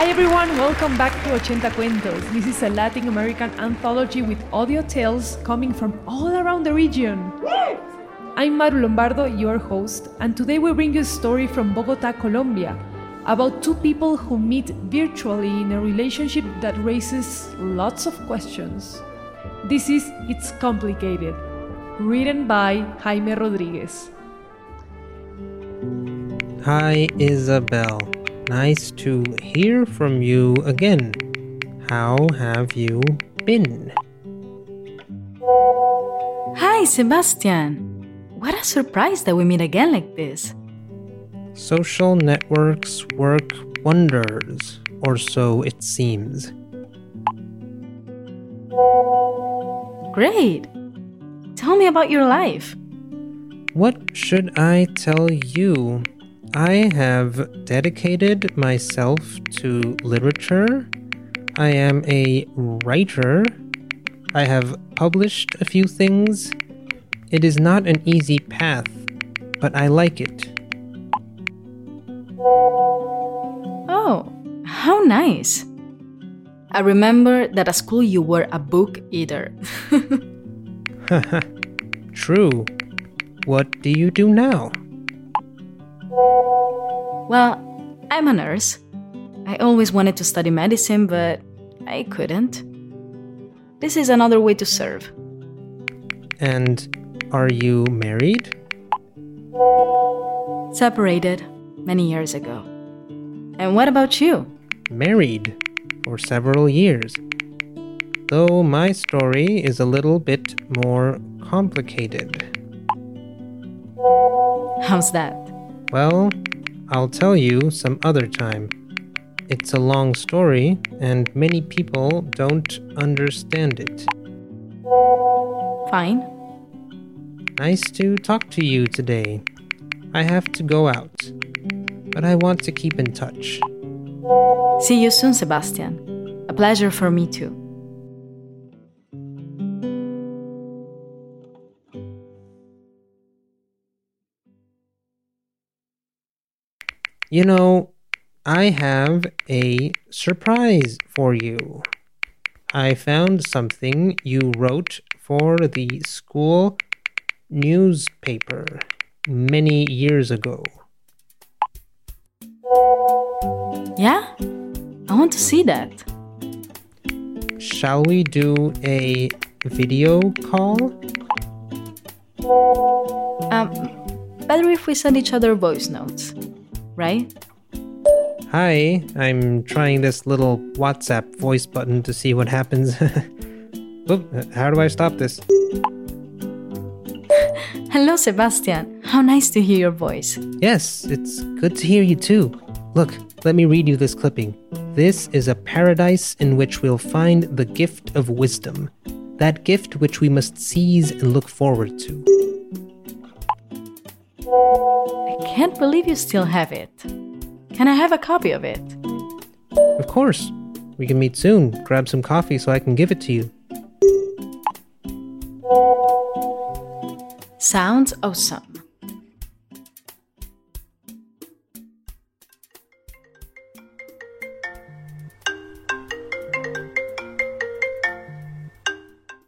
Hi everyone, welcome back to Ochenta Cuentos. This is a Latin American anthology with audio tales coming from all around the region. I'm Maru Lombardo, your host, and today we bring you a story from Bogota, Colombia, about two people who meet virtually in a relationship that raises lots of questions. This is It's Complicated, written by Jaime Rodriguez. Hi, Isabel. Nice to hear from you again. How have you been? Hi, Sebastian. What a surprise that we meet again like this. Social networks work wonders, or so it seems. Great. Tell me about your life. What should I tell you? I have dedicated myself to literature. I am a writer. I have published a few things. It is not an easy path, but I like it. Oh, how nice. I remember that at school you were a book eater. True. What do you do now? Well, I'm a nurse. I always wanted to study medicine, but I couldn't. This is another way to serve. And are you married? Separated many years ago. And what about you? Married for several years. Though my story is a little bit more complicated. How's that? Well, I'll tell you some other time. It's a long story, and many people don't understand it. Fine. Nice to talk to you today. I have to go out, but I want to keep in touch. See you soon, Sebastian. A pleasure for me too. You know, I have a surprise for you. I found something you wrote for the school newspaper many years ago. Yeah? I want to see that. Shall we do a video call? Um, better if we send each other voice notes, right? Hi, I'm trying this little WhatsApp voice button to see what happens. Oop, how do I stop this? Hello, Sebastian. How nice to hear your voice. Yes, it's good to hear you too. Look, let me read you this clipping. This is a paradise in which we'll find the gift of wisdom, that gift which we must seize and look forward to. I can't believe you still have it. Can I have a copy of it? Of course, we can meet soon. Grab some coffee so I can give it to you. Sounds awesome.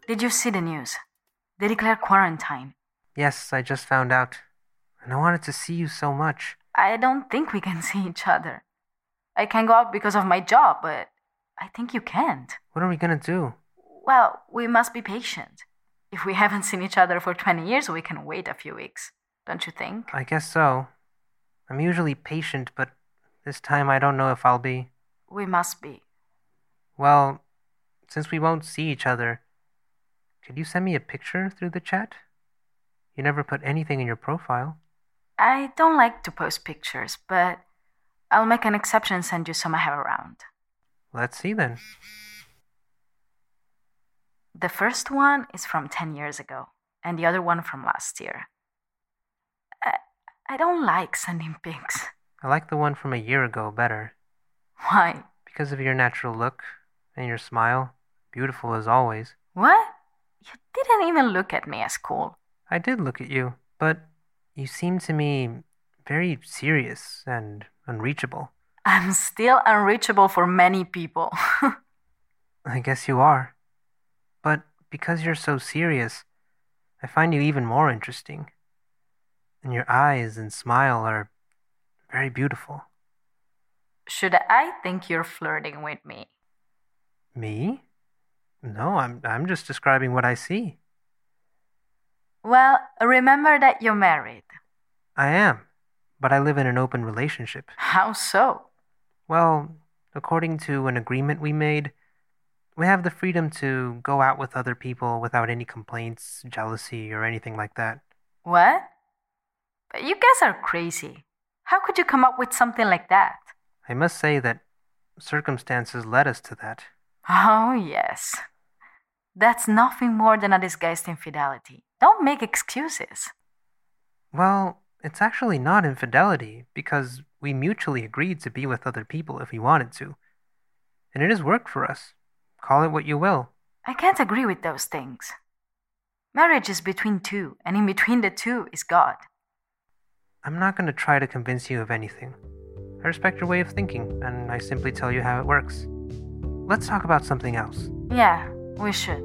Did you see the news? They declared quarantine. Yes, I just found out. And I wanted to see you so much. I don't think we can see each other. I can't go out because of my job, but I think you can't. What are we gonna do? Well, we must be patient. If we haven't seen each other for 20 years, we can wait a few weeks. Don't you think? I guess so. I'm usually patient, but this time I don't know if I'll be. We must be. Well, since we won't see each other, could you send me a picture through the chat? You never put anything in your profile. I don't like to post pictures, but I'll make an exception and send you some I have around. Let's see then. The first one is from 10 years ago, and the other one from last year. I, I don't like sending pics. I like the one from a year ago better. Why? Because of your natural look and your smile. Beautiful as always. What? You didn't even look at me as cool. I did look at you, but you seem to me very serious and unreachable. I'm still unreachable for many people. I guess you are. But because you're so serious, I find you even more interesting. And your eyes and smile are very beautiful. Should I think you're flirting with me? Me? No, I'm I'm just describing what I see. Well, remember that you're married. I am, but I live in an open relationship. How so? Well, according to an agreement we made, we have the freedom to go out with other people without any complaints, jealousy, or anything like that. What? But you guys are crazy. How could you come up with something like that? I must say that circumstances led us to that. Oh, yes. That's nothing more than a disguised infidelity. Don't make excuses. Well, it's actually not infidelity because we mutually agreed to be with other people if we wanted to. And it has worked for us. Call it what you will. I can't agree with those things. Marriage is between two, and in between the two is God. I'm not going to try to convince you of anything. I respect your way of thinking, and I simply tell you how it works. Let's talk about something else. Yeah, we should.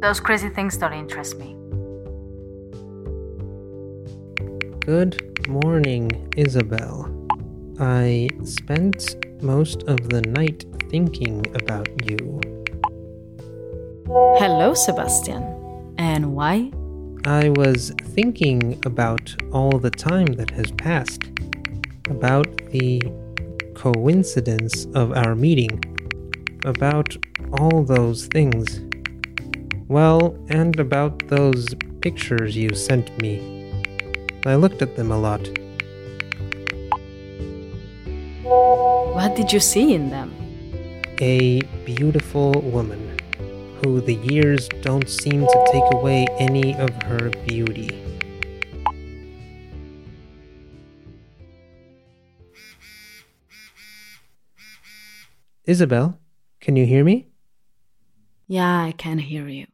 Those crazy things don't interest me. Good morning, Isabel. I spent most of the night thinking about you. Hello, Sebastian. And why? I was thinking about all the time that has passed, about the coincidence of our meeting, about all those things. Well, and about those pictures you sent me. I looked at them a lot. What did you see in them? A beautiful woman who the years don't seem to take away any of her beauty. Isabel, can you hear me? Yeah, I can hear you.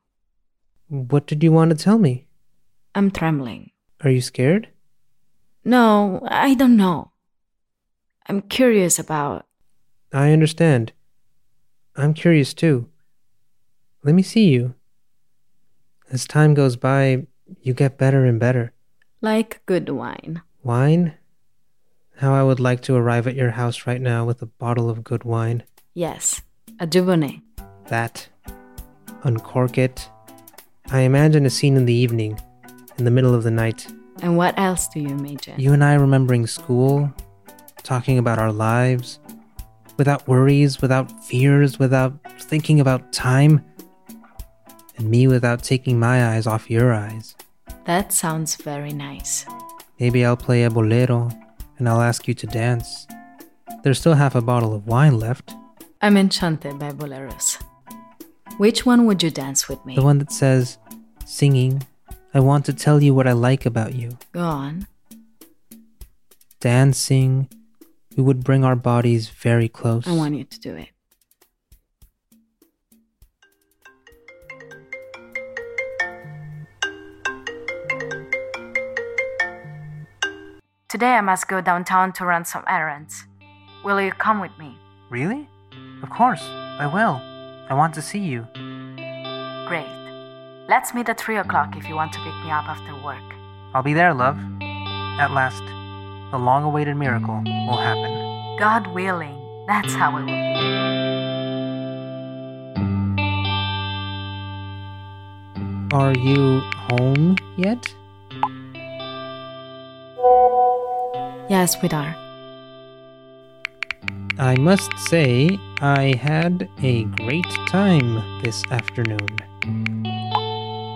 What did you want to tell me? I'm trembling. Are you scared? No, I don't know. I'm curious about. I understand. I'm curious too. Let me see you. As time goes by, you get better and better. Like good wine. Wine? How I would like to arrive at your house right now with a bottle of good wine. Yes, a Dubonnet. That. Uncork it. I imagine a scene in the evening, in the middle of the night. And what else do you imagine? You and I remembering school, talking about our lives, without worries, without fears, without thinking about time, and me without taking my eyes off your eyes. That sounds very nice. Maybe I'll play a bolero and I'll ask you to dance. There's still half a bottle of wine left. I'm enchanted by boleros. Which one would you dance with me? The one that says, singing, I want to tell you what I like about you. Go on. Dancing, we would bring our bodies very close. I want you to do it. Today I must go downtown to run some errands. Will you come with me? Really? Of course, I will. I want to see you. Great. Let's meet at 3 o'clock if you want to pick me up after work. I'll be there, love. At last, the long awaited miracle will happen. God willing, that's how it will be. Are you home yet? Yes, we are. I must say, I had a great time this afternoon.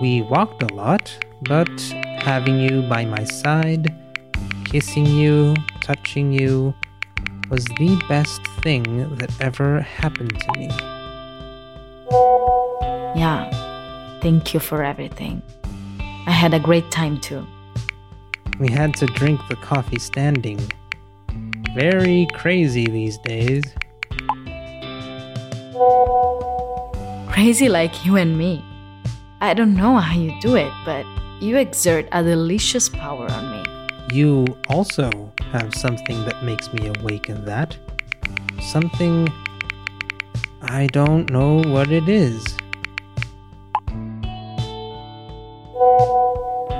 We walked a lot, but having you by my side, kissing you, touching you, was the best thing that ever happened to me. Yeah. Thank you for everything. I had a great time too. We had to drink the coffee standing. Very crazy these days. Crazy like you and me. I don't know how you do it, but you exert a delicious power on me. You also have something that makes me awake in that. Something. I don't know what it is.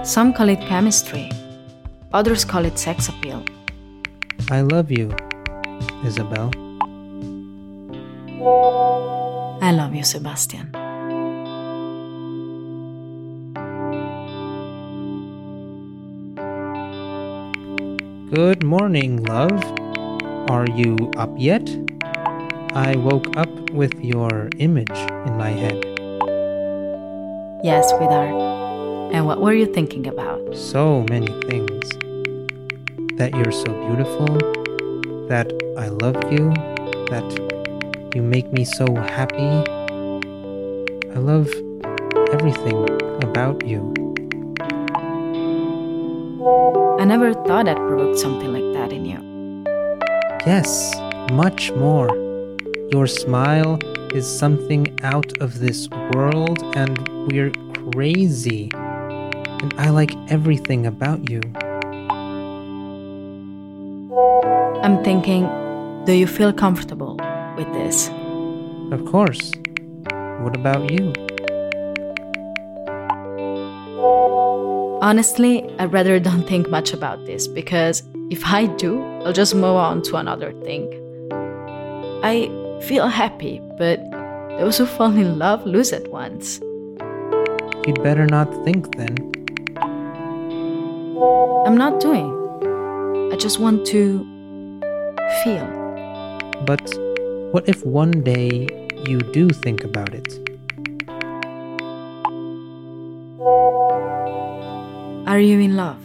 Some call it chemistry, others call it sex appeal. I love you, Isabel. I love you, Sebastian. Good morning, love. Are you up yet? I woke up with your image in my head. Yes, we are. And what were you thinking about? So many things. That you're so beautiful, that I love you, that you make me so happy. I love everything about you. I never thought I'd provoked something like that in you. Yes, much more. Your smile is something out of this world, and we're crazy. And I like everything about you. I'm thinking, do you feel comfortable with this? Of course. What about you? Honestly, I'd rather don't think much about this because if I do, I'll just move on to another thing. I feel happy, but those who fall in love lose it once. You'd better not think then. I'm not doing. I just want to feel. But what if one day you do think about it? Are you in love?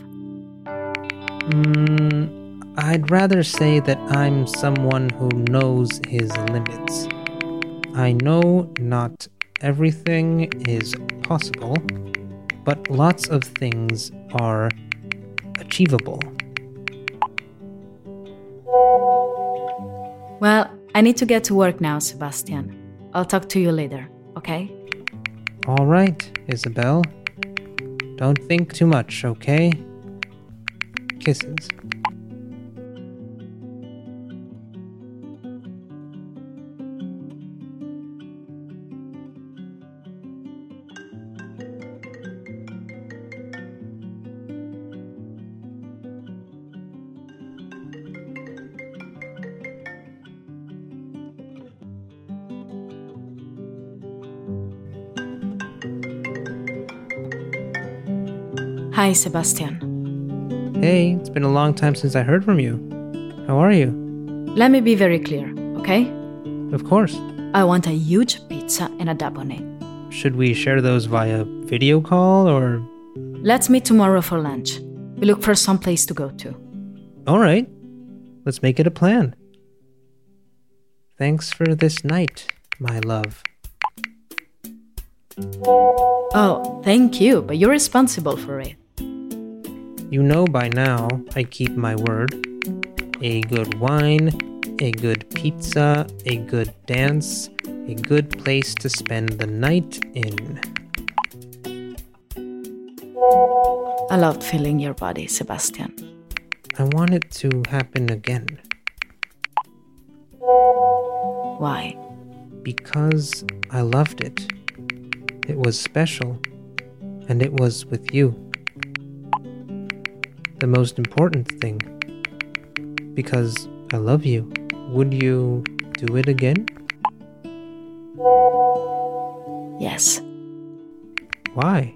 Mm, I'd rather say that I'm someone who knows his limits. I know not everything is possible, but lots of things are achievable. Well, I need to get to work now, Sebastian. I'll talk to you later, okay? All right, Isabel. Don't think too much, okay? Kisses. Hi, Sebastian. Hey, it's been a long time since I heard from you. How are you? Let me be very clear, okay? Of course. I want a huge pizza and a Dubonnet. Should we share those via video call or. Let's meet tomorrow for lunch. We look for some place to go to. All right. Let's make it a plan. Thanks for this night, my love. Oh, thank you, but you're responsible for it. You know by now I keep my word. A good wine, a good pizza, a good dance, a good place to spend the night in. I loved feeling your body, Sebastian. I want it to happen again Why? because I loved it. It was special, and it was with you. The most important thing. Because I love you. Would you do it again? Yes. Why?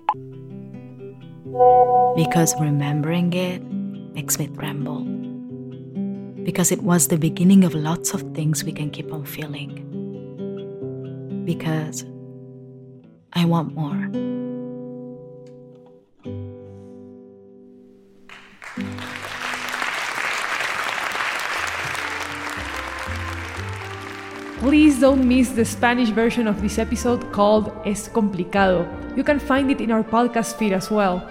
Because remembering it makes me tremble. Because it was the beginning of lots of things we can keep on feeling. Because I want more. Please don't miss the Spanish version of this episode called Es Complicado. You can find it in our podcast feed as well.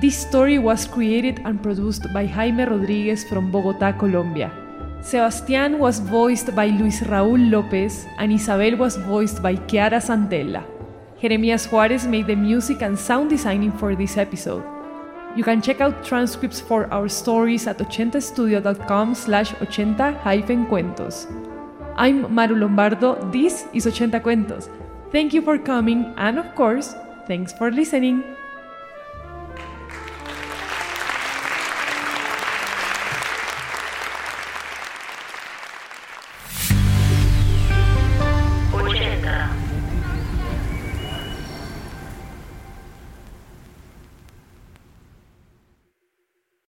This story was created and produced by Jaime Rodriguez from Bogotá, Colombia. Sebastián was voiced by Luis Raúl López and Isabel was voiced by Chiara Santella. Jeremias Juarez made the music and sound designing for this episode. You can check out transcripts for our stories at 80studio.com slash 80-cuentos. I'm Maru Lombardo, this is 80 Cuentos. Thank you for coming and of course, thanks for listening.